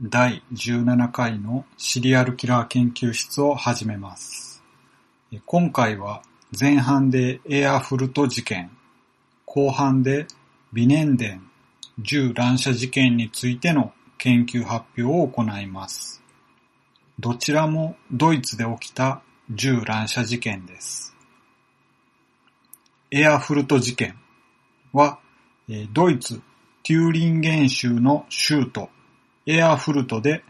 第17回のシリアルキラー研究室を始めます。今回は前半でエアフルト事件、後半でビネンデン銃乱射事件についての研究発表を行います。どちらもドイツで起きた銃乱射事件です。エアフルト事件は、ドイツ・テューリンゲン州の州都エアフルトで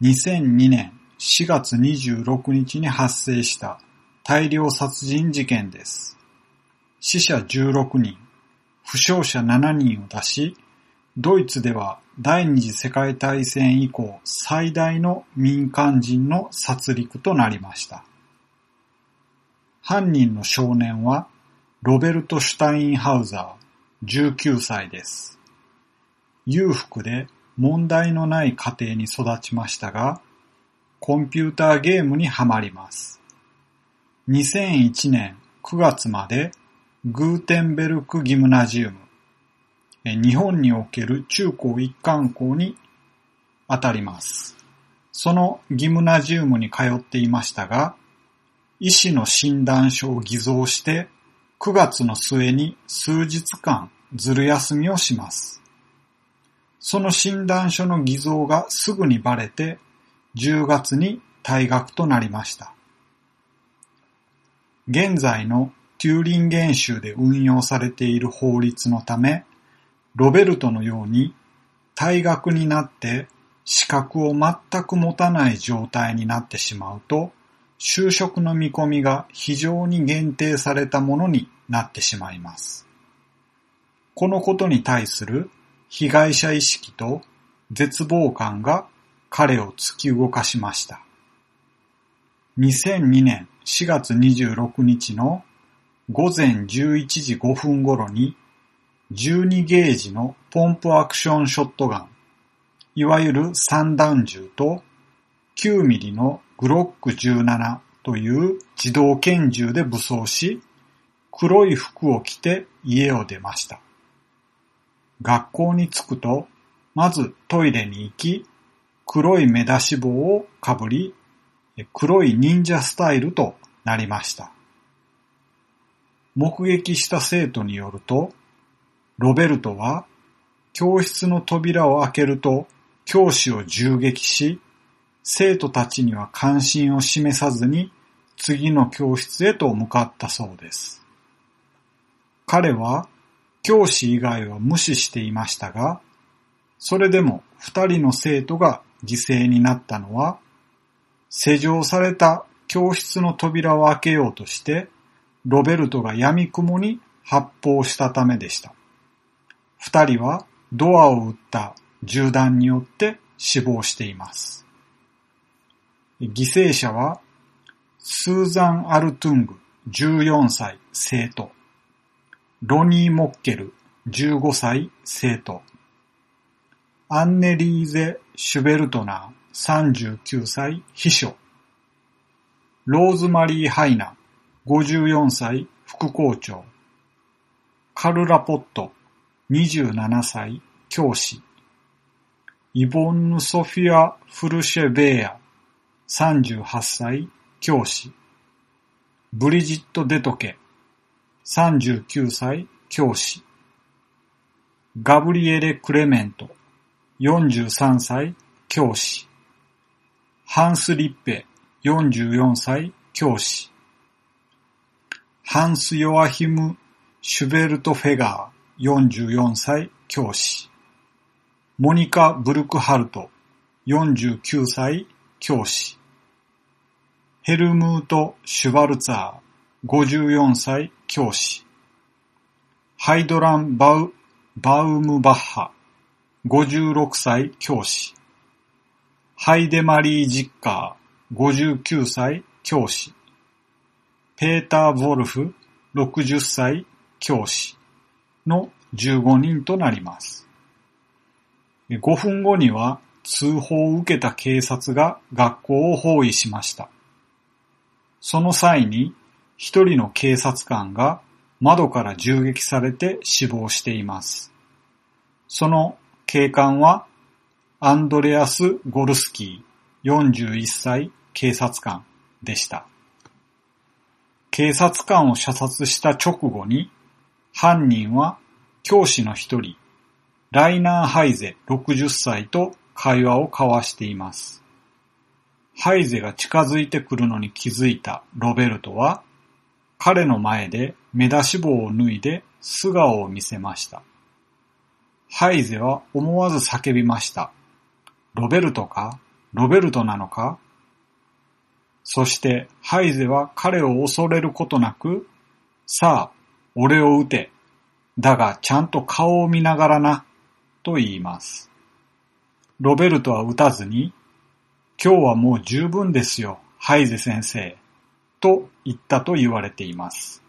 2002年4月26日に発生した大量殺人事件です。死者16人、負傷者7人を出し、ドイツでは第二次世界大戦以降最大の民間人の殺戮となりました。犯人の少年はロベルト・シュタインハウザー19歳です。裕福で問題のない家庭に育ちましたが、コンピューターゲームにはまります。2001年9月までグーテンベルクギムナジウム、日本における中高一貫校に当たります。そのギムナジウムに通っていましたが、医師の診断書を偽造して9月の末に数日間ずる休みをします。その診断書の偽造がすぐにバレて10月に退学となりました。現在のテューリンゲン州で運用されている法律のため、ロベルトのように退学になって資格を全く持たない状態になってしまうと、就職の見込みが非常に限定されたものになってしまいます。このことに対する被害者意識と絶望感が彼を突き動かしました。2002年4月26日の午前11時5分頃に12ゲージのポンプアクションショットガン、いわゆる散弾銃と9ミリのグロック17という自動拳銃で武装し、黒い服を着て家を出ました。学校に着くと、まずトイレに行き、黒い目出し帽をかぶり、黒い忍者スタイルとなりました。目撃した生徒によると、ロベルトは教室の扉を開けると教師を銃撃し、生徒たちには関心を示さずに次の教室へと向かったそうです。彼は教師以外は無視していましたが、それでも二人の生徒が犠牲になったのは、施錠された教室の扉を開けようとして、ロベルトが闇雲に発砲したためでした。二人はドアを撃った銃弾によって死亡しています。犠牲者は、スーザン・アルトゥング14歳生徒、ロニー・モッケル15歳生徒、アンネリーゼ・シュベルトナー39歳秘書、ローズマリー・ハイナ54歳副校長、カルラ・ポット27歳教師、イボンヌ・ソフィア・フルシェベーア38歳教師、ブリジット・デトケ。39歳教師、ガブリエレ・クレメント。43歳教師、ハンス・リッペ。44歳教師、ハンス・ヨアヒム・シュベルト・フェガー。44歳教師、モニカ・ブルクハルト。49歳教師、ヘルムート・シュバルツァー。54歳教師、ハイドラン・バウ、バウムバッハ。56歳教師、ハイデマリー・ジッカー。59歳教師、ペーター・ボルフ。60歳教師。の15人となります。5分後には通報を受けた警察が学校を包囲しました。その際に一人の警察官が窓から銃撃されて死亡しています。その警官はアンドレアス・ゴルスキー41歳警察官でした。警察官を射殺した直後に犯人は教師の一人、ライナー・ハイゼ60歳と会話を交わしています。ハイゼが近づいてくるのに気づいたロベルトは、彼の前で目出し帽を脱いで素顔を見せました。ハイゼは思わず叫びました。ロベルトか？ロベルトなのか？そしてハイゼは彼を恐れることなく、さあ、俺を撃て。だがちゃんと顔を見ながらな、と言います。ロベルトは撃たずに、今日はもう十分ですよ、ハイゼ先生、と言ったと言われています。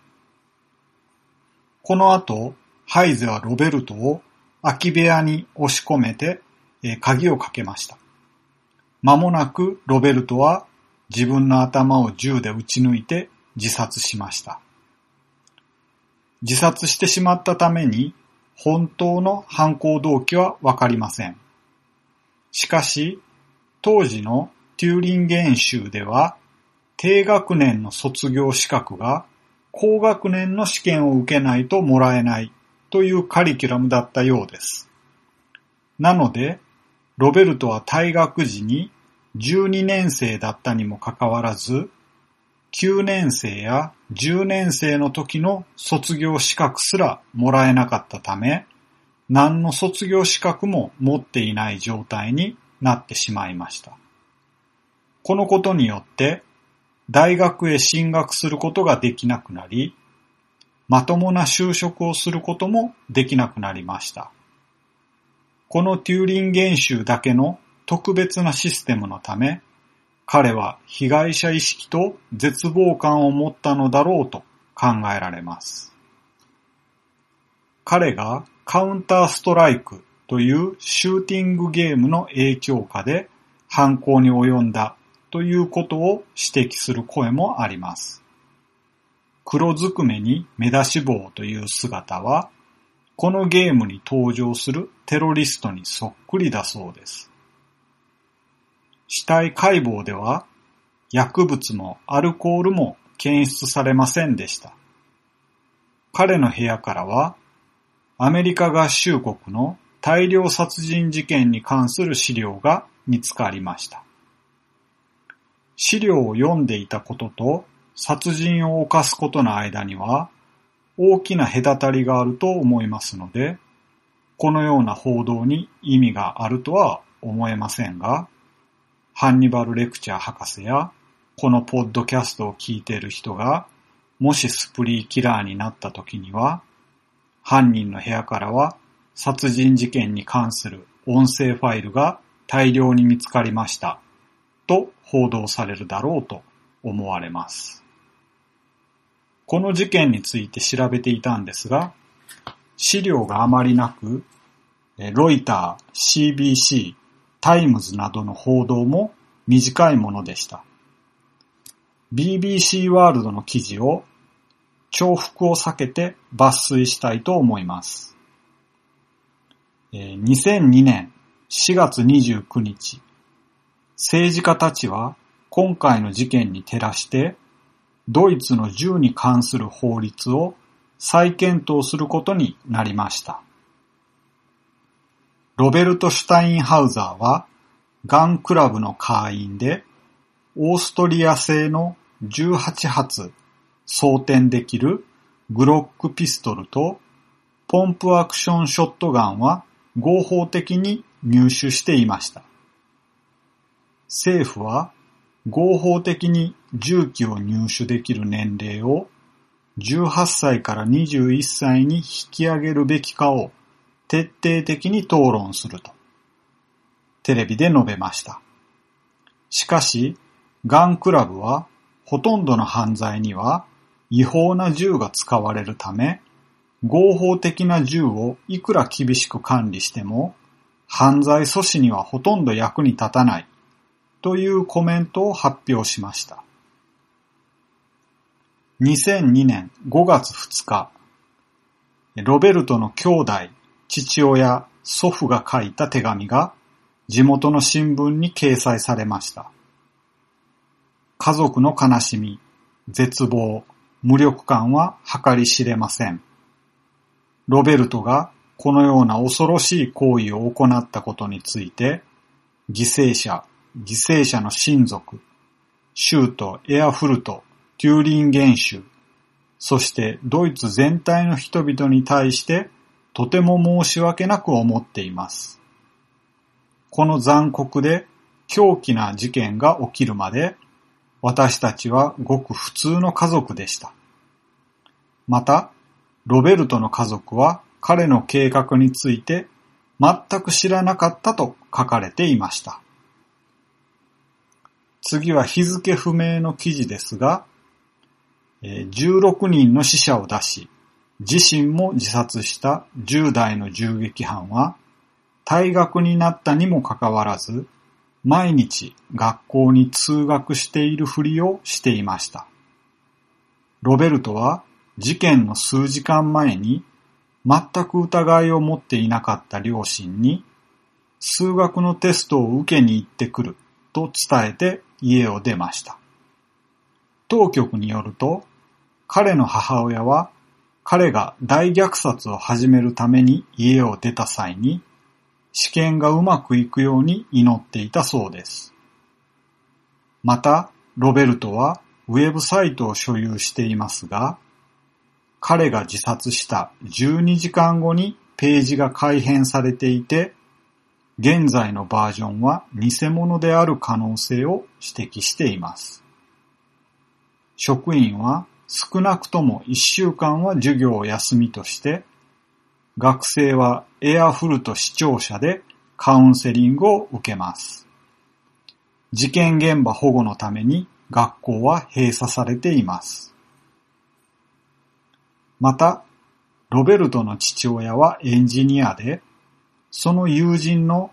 この後、ハイゼはロベルトを空き部屋に押し込めて、え、鍵をかけました。間もなくロベルトは自分の頭を銃で撃ち抜いて自殺しました。自殺してしまったために本当の犯行動機はわかりません。しかし、当時のテューリンゲン州では低学年の卒業資格が高学年の試験を受けないともらえないというカリキュラムだったようです。なので、ロベルトは退学時に12年生だったにもかかわらず、9年生や10年生の時の卒業資格すらもらえなかったため、何の卒業資格も持っていない状態になってしまいました。このことによって大学へ進学することができなくなり、まともな就職をすることもできなくなりました。このテューリン現象だけの特別なシステムのため、彼は被害者意識と絶望感を持ったのだろうと考えられます。彼がカウンターストライクというシューティングゲームの影響下で犯行に及んだということを指摘する声もあります。黒ずくめに目出し帽という姿は、このゲームに登場するテロリストにそっくりだそうです。死体解剖では薬物もアルコールも検出されませんでした。彼の部屋からはアメリカ合衆国の大量殺人事件に関する資料が見つかりました。資料を読んでいたことと殺人を犯すことの間には大きな隔たりがあると思いますので、このような報道に意味があるとは思えませんが、ハンニバルレクチャー博士や、このポッドキャストを聞いている人が、もしスプリーキラーになった時には、犯人の部屋からは殺人事件に関する音声ファイルが大量に見つかりました、と報道されるだろうと思われます。この事件について調べていたんですが、資料があまりなく、ロイター、CBC、タイムズなどの報道も短いものでした。BBC ワールドの記事を重複を避けて抜粋したいと思います。2002年4月29日、政治家たちは今回の事件に照らしてドイツの銃に関する法律を再検討することになりました。ロベルト・シュタインハウザーは、ガンクラブの会員で、オーストリア製の18発装填できるグロックピストルとポンプアクションショットガンは合法的に入手していました。政府は合法的に銃器を入手できる年齢を18歳から21歳に引き上げるべきかを徹底的に討論すると、テレビで述べました。しかし、ガンクラブは、ほとんどの犯罪には違法な銃が使われるため、合法的な銃をいくら厳しく管理しても、犯罪阻止にはほとんど役に立たないというコメントを発表しました。2002年5月2日、ロベルトの兄弟父親、祖父が書いた手紙が地元の新聞に掲載されました。家族の悲しみ、絶望、無力感は計り知れません。ロベルトがこのような恐ろしい行為を行ったことについて、犠牲者、犠牲者の親族、シュート、エアフルト、テューリン原種、そしてドイツ全体の人々に対してとても申し訳なく思っています。この残酷で狂気な事件が起きるまで私たちはごく普通の家族でした。また、ロベルトの家族は彼の計画について全く知らなかったと書かれていました。次は日付不明の記事ですが、16人の死者を出し、自身も自殺した10代の銃撃犯は、退学になったにもかかわらず、毎日学校に通学しているふりをしていました。ロベルトは事件の数時間前に全く疑いを持っていなかった両親に数学のテストを受けに行ってくると伝えて家を出ました。当局によると彼の母親は彼が大虐殺を始めるために家を出た際に試験がうまくいくように祈っていたそうです。また、ロベルトはウェブサイトを所有していますが、彼が自殺した12時間後にページが改変されていて、現在のバージョンは偽物である可能性を指摘しています。職員は少なくとも1週間は授業を休みとして、学生はエアフルト視聴者でカウンセリングを受けます。事件現場保護のために学校は閉鎖されています。また、ロベルトの父親はエンジニアで、その友人の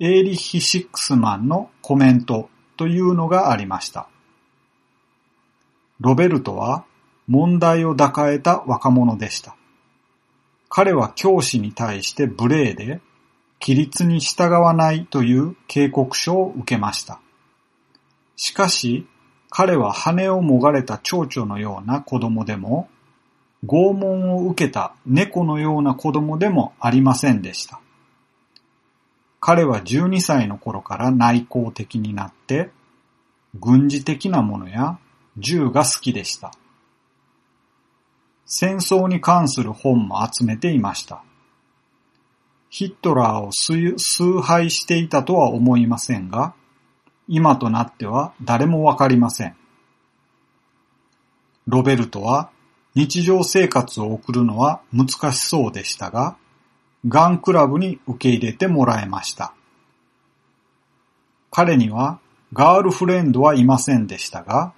エーリッヒ・シックスマンのコメントというのがありました。ロベルトは問題を抱えた若者でした。彼は教師に対して無礼で、規律に従わないという警告書を受けました。しかし、彼は羽をもがれた蝶々のような子供でも、拷問を受けた猫のような子供でもありませんでした。彼は12歳の頃から内向的になって、軍事的なものや銃が好きでした。戦争に関する本も集めていました。ヒットラーを崇拝していたとは思いませんが、今となっては誰もわかりません。ロベルトは日常生活を送るのは難しそうでしたが、ガンクラブに受け入れてもらえました。彼にはガールフレンドはいませんでしたが、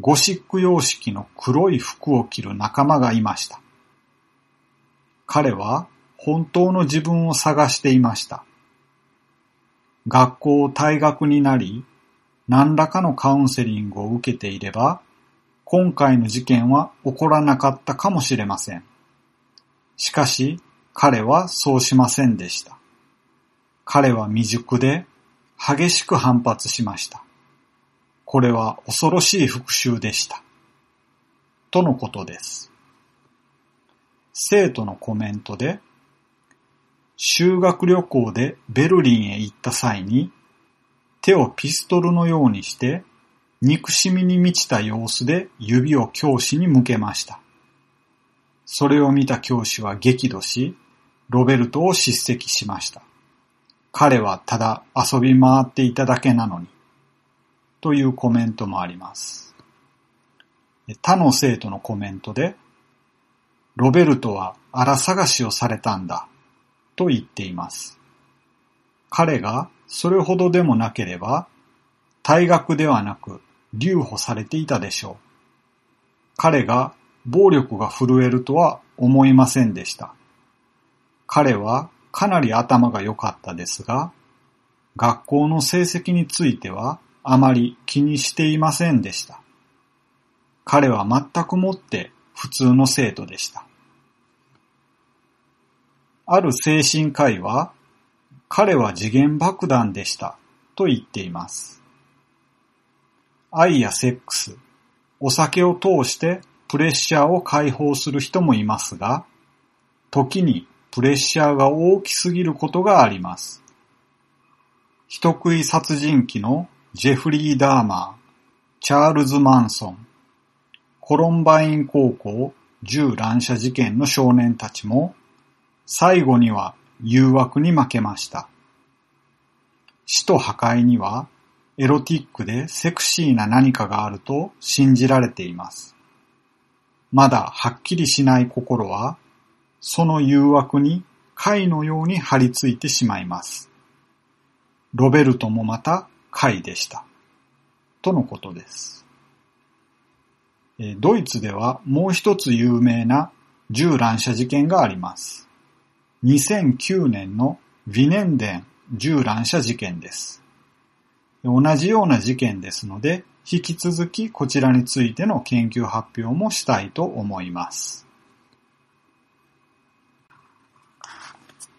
ゴシック様式の黒い服を着る仲間がいました。彼は本当の自分を探していました。学校を退学になり、何らかのカウンセリングを受けていれば、今回の事件は起こらなかったかもしれません。しかし、彼はそうしませんでした。彼は未熟で激しく反発しました。これは恐ろしい復讐でした。とのことです。生徒のコメントで、修学旅行でベルリンへ行った際に、手をピストルのようにして、憎しみに満ちた様子で指を教師に向けました。それを見た教師は激怒し、ロベルトを叱責しました。彼はただ遊び回っていただけなのに。というコメントもあります。他の生徒のコメントで、ロベルトは荒探しをされたんだ、と言っています。彼がそれほどでもなければ、退学ではなく留保されていたでしょう。彼が暴力が震えるとは思いませんでした。彼はかなり頭が良かったですが、学校の成績についてはあまり気にしていませんでした。彼は全くもって普通の生徒でした。ある精神科医は、彼は次元爆弾でしたと言っています。愛やセックス、お酒を通してプレッシャーを解放する人もいますが、時にプレッシャーが大きすぎることがあります。人食い殺人鬼のジェフリー・ダーマー、チャールズ・マンソン、コロンバイン高校銃乱射事件の少年たちも、最後には誘惑に負けました。死と破壊にはエロティックでセクシーな何かがあると信じられています。まだはっきりしない心は、その誘惑に貝のように張り付いてしまいます。ロベルトもまた貝でした。とのことです。ドイツではもう一つ有名な銃乱射事件があります。2009年のヴィネンデン銃乱射事件です。同じような事件ですので、引き続きこちらについての研究発表もしたいと思います。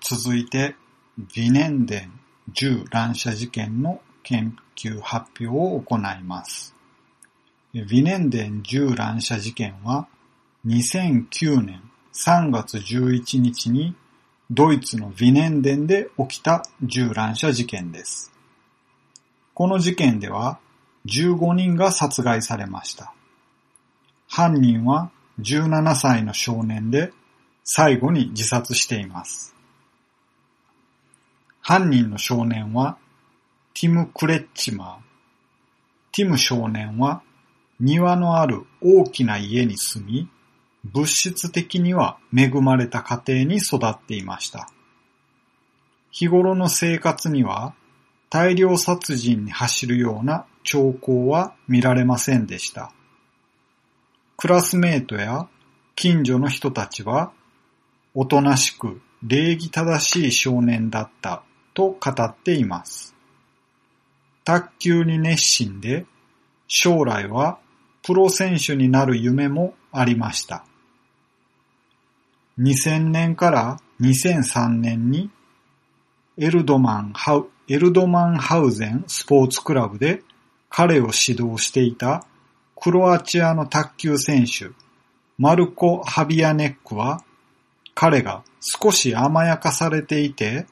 続いて、ヴィネンデン銃乱射事件の研究発表を行います。ヴィネンデン銃乱射事件は2009年3月11日にドイツのヴィネンデンで起きた銃乱射事件です。この事件では15人が殺害されました。犯人は17歳の少年で最後に自殺しています。犯人の少年はティム・クレッチマー。ティム少年は庭のある大きな家に住み、物質的には恵まれた家庭に育っていました。日頃の生活には大量殺人に走るような兆候は見られませんでした。クラスメートや近所の人たちは、おとなしく礼儀正しい少年だったと語っています。卓球に熱心で、将来はプロ選手になる夢もありました。2000年から2003年にエルドマンハウエルドマンハウゼンスポーツクラブで彼を指導していたクロアチアの卓球選手マルコ・ハビアネックは彼が少し甘やかされていて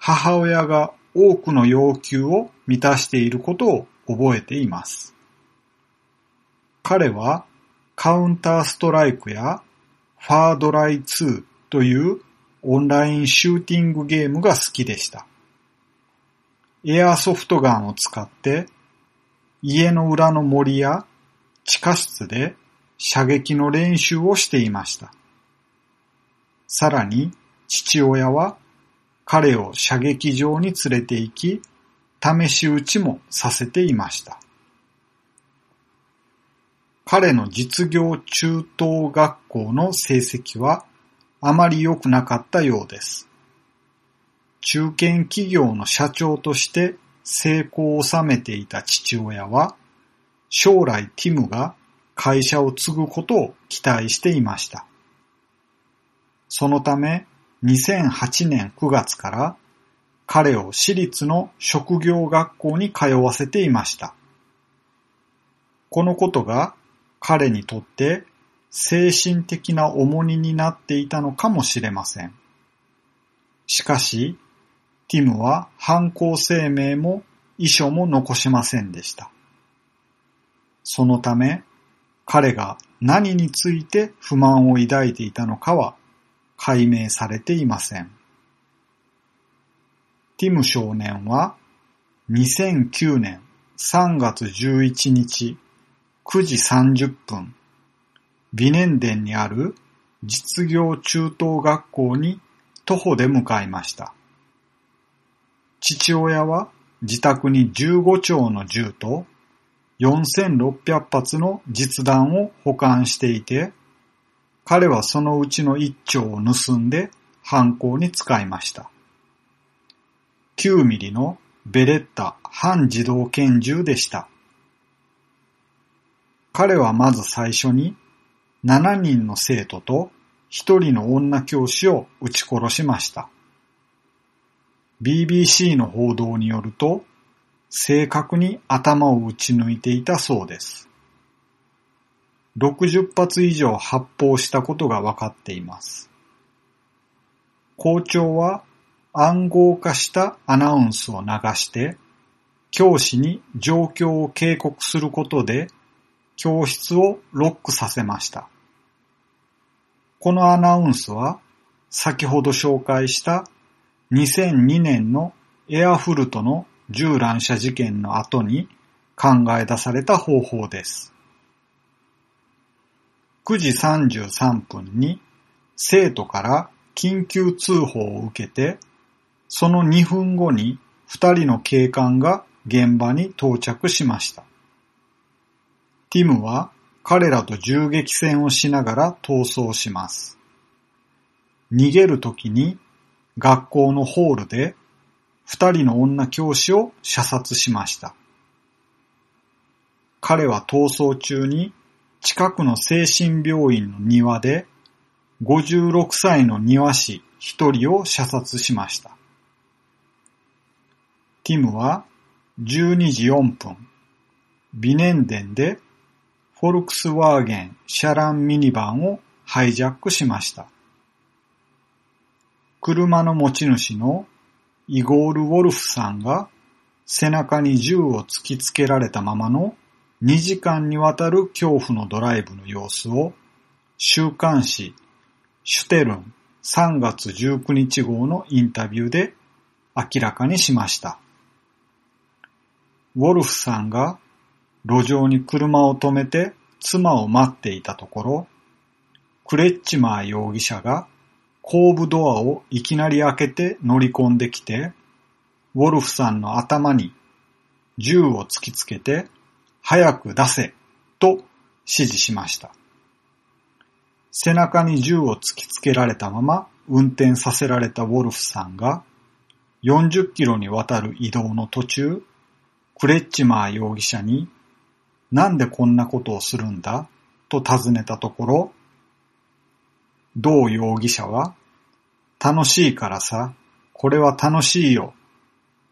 母親が多くの要求を満たしていることを覚えています。彼はカウンターストライクやファードライ2というオンラインシューティングゲームが好きでした。エアソフトガンを使って家の裏の森や地下室で射撃の練習をしていました。さらに父親は彼を射撃場に連れて行き、試し撃ちもさせていました。彼の実業中等学校の成績はあまり良くなかったようです。中堅企業の社長として成功を収めていた父親は、将来ティムが会社を継ぐことを期待していました。そのため、2008年9月から彼を私立の職業学校に通わせていました。このことが彼にとって精神的な重荷になっていたのかもしれません。しかし、ティムは犯行声明も遺書も残しませんでした。そのため、彼が何について不満を抱いていたのかは解明されていません。ティム少年は2009年3月11日9時30分、ビネンデンにある実業中等学校に徒歩で向かいました。父親は自宅に15丁の銃と4600発の実弾を保管していて、彼はそのうちの1丁を盗んで犯行に使いました。9ミリのベレッタ半自動拳銃でした。彼はまず最初に7人の生徒と1人の女教師を撃ち殺しました。BBC の報道によると、正確に頭を撃ち抜いていたそうです。60発以上発砲したことが分かっています。校長は暗号化したアナウンスを流して、教師に状況を警告することで教室をロックさせました。このアナウンスは先ほど紹介した2002年のエアフルトの銃乱射事件の後に考え出された方法です。9時33分に生徒から緊急通報を受けて、その2分後に2人の警官が現場に到着しました。ティムは彼らと銃撃戦をしながら逃走します。逃げるときに学校のホールで二人の女教師を射殺しました。彼は逃走中に近くの精神病院の庭で56歳の庭師一人を射殺しました。ティムは12時4分、ビネンデンでフォルクスワーゲンシャランミニバンをハイジャックしました。車の持ち主のイゴール・ウォルフさんが背中に銃を突きつけられたままの2時間にわたる恐怖のドライブの様子を週刊誌シュテルン3月19日号のインタビューで明らかにしました。ウォルフさんが路上に車を止めて妻を待っていたところ、クレッチマー容疑者が後部ドアをいきなり開けて乗り込んできて、ウォルフさんの頭に銃を突きつけて、早く出せと指示しました。背中に銃を突きつけられたまま運転させられたウォルフさんが40キロにわたる移動の途中、クレッチマー容疑者になんでこんなことをするんだ？と尋ねたところ、同容疑者は、楽しいからさ、これは楽しいよ、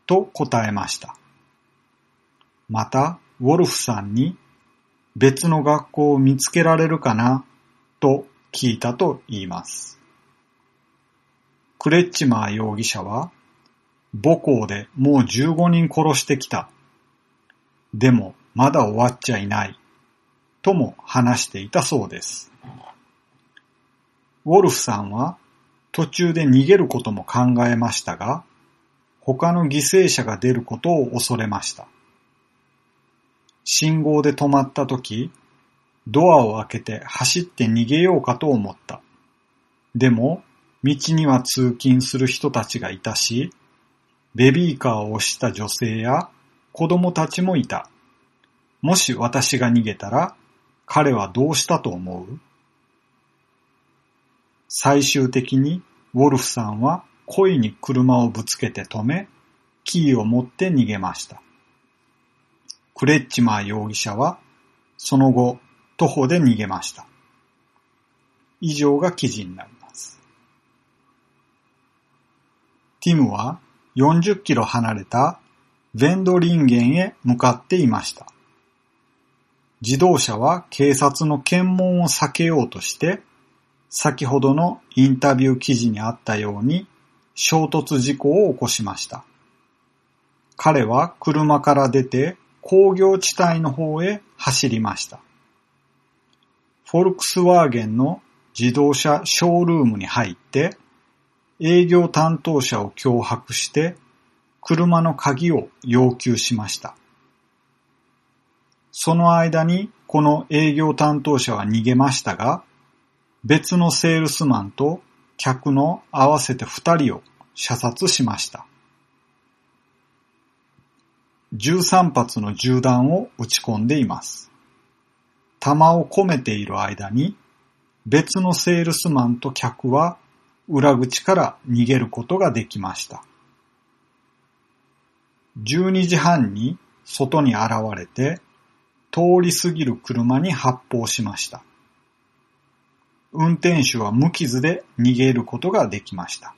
と答えました。また、ウォルフさんに、別の学校を見つけられるかな、と聞いたと言います。クレッチマー容疑者は、母校でもう15人殺してきた。でも、まだ終わっちゃいない、とも話していたそうです。ウォルフさんは途中で逃げることも考えましたが、他の犠牲者が出ることを恐れました。信号で止まった時、ドアを開けて走って逃げようかと思った。でも、道には通勤する人たちがいたし、ベビーカーを押した女性や子供たちもいた。もし私が逃げたら、彼はどうしたと思う？最終的にウォルフさんは故意に車をぶつけて止め、キーを持って逃げました。クレッチマー容疑者はその後徒歩で逃げました。以上が記事になります。ティムは40キロ離れたヴェンドリンゲンへ向かっていました。自動車は警察の検問を避けようとして、先ほどのインタビュー記事にあったように衝突事故を起こしました。彼は車から出て工業地帯の方へ走りました。フォルクスワーゲンの自動車ショールームに入って営業担当者を脅迫して車の鍵を要求しました。その間にこの営業担当者は逃げましたが、別のセールスマンと客の合わせて二人を射殺しました。13発の銃弾を撃ち込んでいます。弾を込めている間に別のセールスマンと客は裏口から逃げることができました。12時半に外に現れて通り過ぎる車に発砲しました。運転手は無傷で逃げることができました。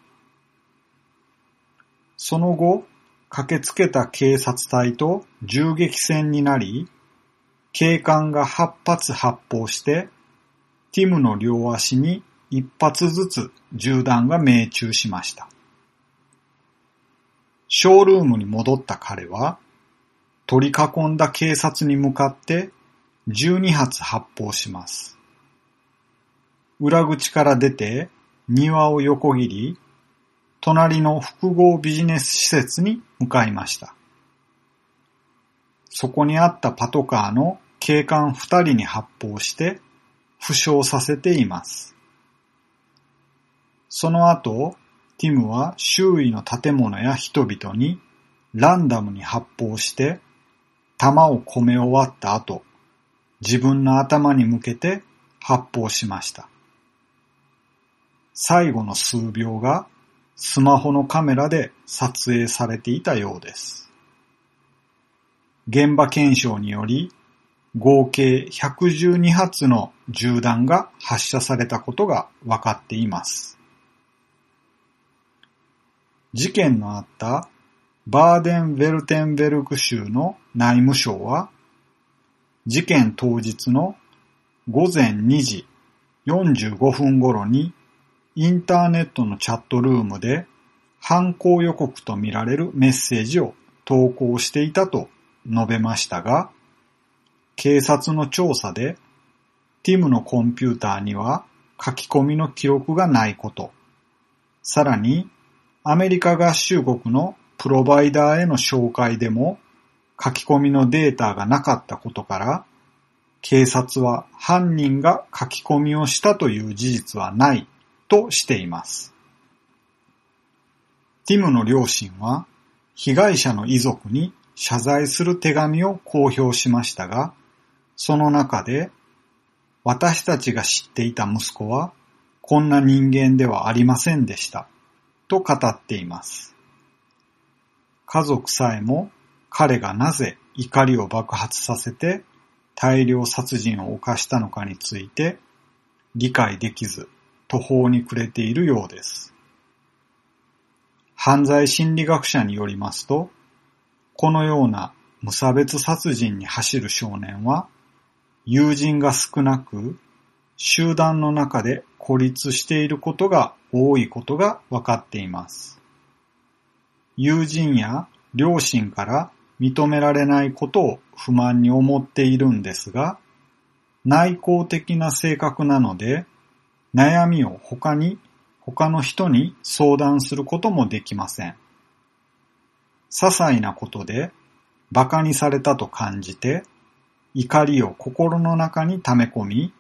その後、駆けつけた警察隊と銃撃戦になり、警官が8発発砲して、ティムの両足に1発ずつ銃弾が命中しました。ショールームに戻った彼は、取り囲んだ警察に向かって12発発砲します。裏口から出て庭を横切り、隣の複合ビジネス施設に向かいました。そこにあったパトカーの警官二人に発砲して負傷させています。その後、ティムは周囲の建物や人々にランダムに発砲して弾を込め終わった後、自分の頭に向けて発砲しました。最後の数秒がスマホのカメラで撮影されていたようです。現場検証により合計112発の銃弾が発射されたことが分かっています。事件のあったバーデン・ヴェルテンベルク州の内務省は、事件当日の午前2時45分頃にインターネットのチャットルームで犯行予告とみられるメッセージを投稿していたと述べましたが、警察の調査でティムのコンピューターには書き込みの記録がないこと、さらにアメリカ合衆国のプロバイダーへの紹介でも書き込みのデータがなかったことから、警察は犯人が書き込みをしたという事実はない。としています。ティムの両親は被害者の遺族に謝罪する手紙を公表しましたが、その中で私たちが知っていた息子はこんな人間ではありませんでしたと語っています。家族さえも彼がなぜ怒りを爆発させて大量殺人を犯したのかについて理解できず途方に暮れているようです。犯罪心理学者によりますと、このような無差別殺人に走る少年は、友人が少なく、集団の中で孤立していることが多いことが分かっています。友人や両親から認められないことを不満に思っているんですが、内向的な性格なので、悩みを他に、他の人に相談することもできません。些細なことで馬鹿にされたと感じて、怒りを心の中に溜め込み、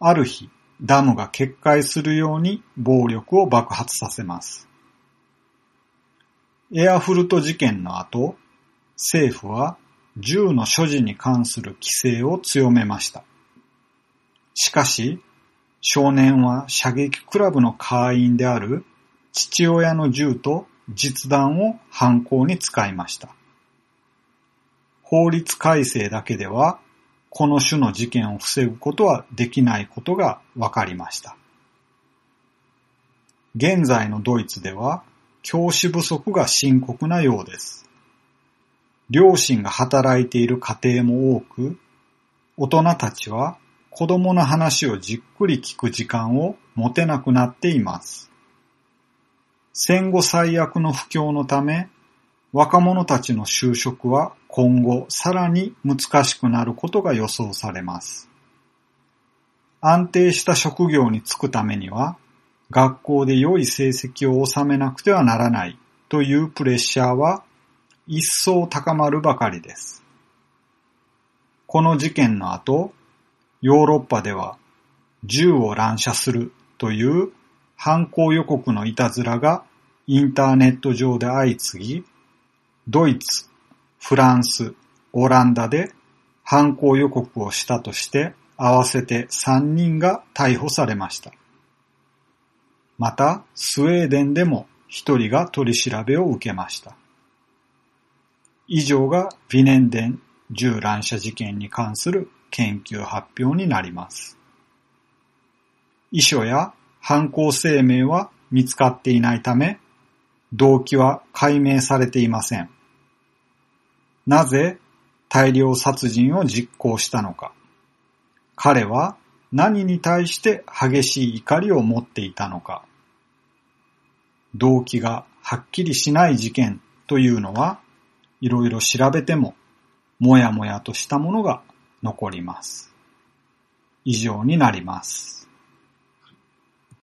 ある日、ダムが決壊するように暴力を爆発させます。エアフルト事件の後、政府は銃の所持に関する規制を強めました。しかし、少年は射撃クラブの会員である父親の銃と実弾を犯行に使いました。法律改正だけではこの種の事件を防ぐことはできないことが分かりました。現在のドイツでは教師不足が深刻なようです。両親が働いている家庭も多く、大人たちは子供の話をじっくり聞く時間を持てなくなっています。戦後最悪の不況のため、若者たちの就職は今後さらに難しくなることが予想されます。安定した職業に就くためには、学校で良い成績を収めなくてはならないというプレッシャーは一層高まるばかりです。この事件の後、ヨーロッパでは銃を乱射するという犯行予告のいたずらがインターネット上で相次ぎ、ドイツ、フランス、オランダで犯行予告をしたとして合わせて3人が逮捕されました。また、スウェーデンでも1人が取り調べを受けました。以上がヴィネンデン銃乱射事件に関する研究発表になります。遺書や犯行声明は見つかっていないため、動機は解明されていません。なぜ大量殺人を実行したのか。彼は何に対して激しい怒りを持っていたのか。動機がはっきりしない事件というのは、いろいろ調べても、もやもやとしたものが残ります。以上になります。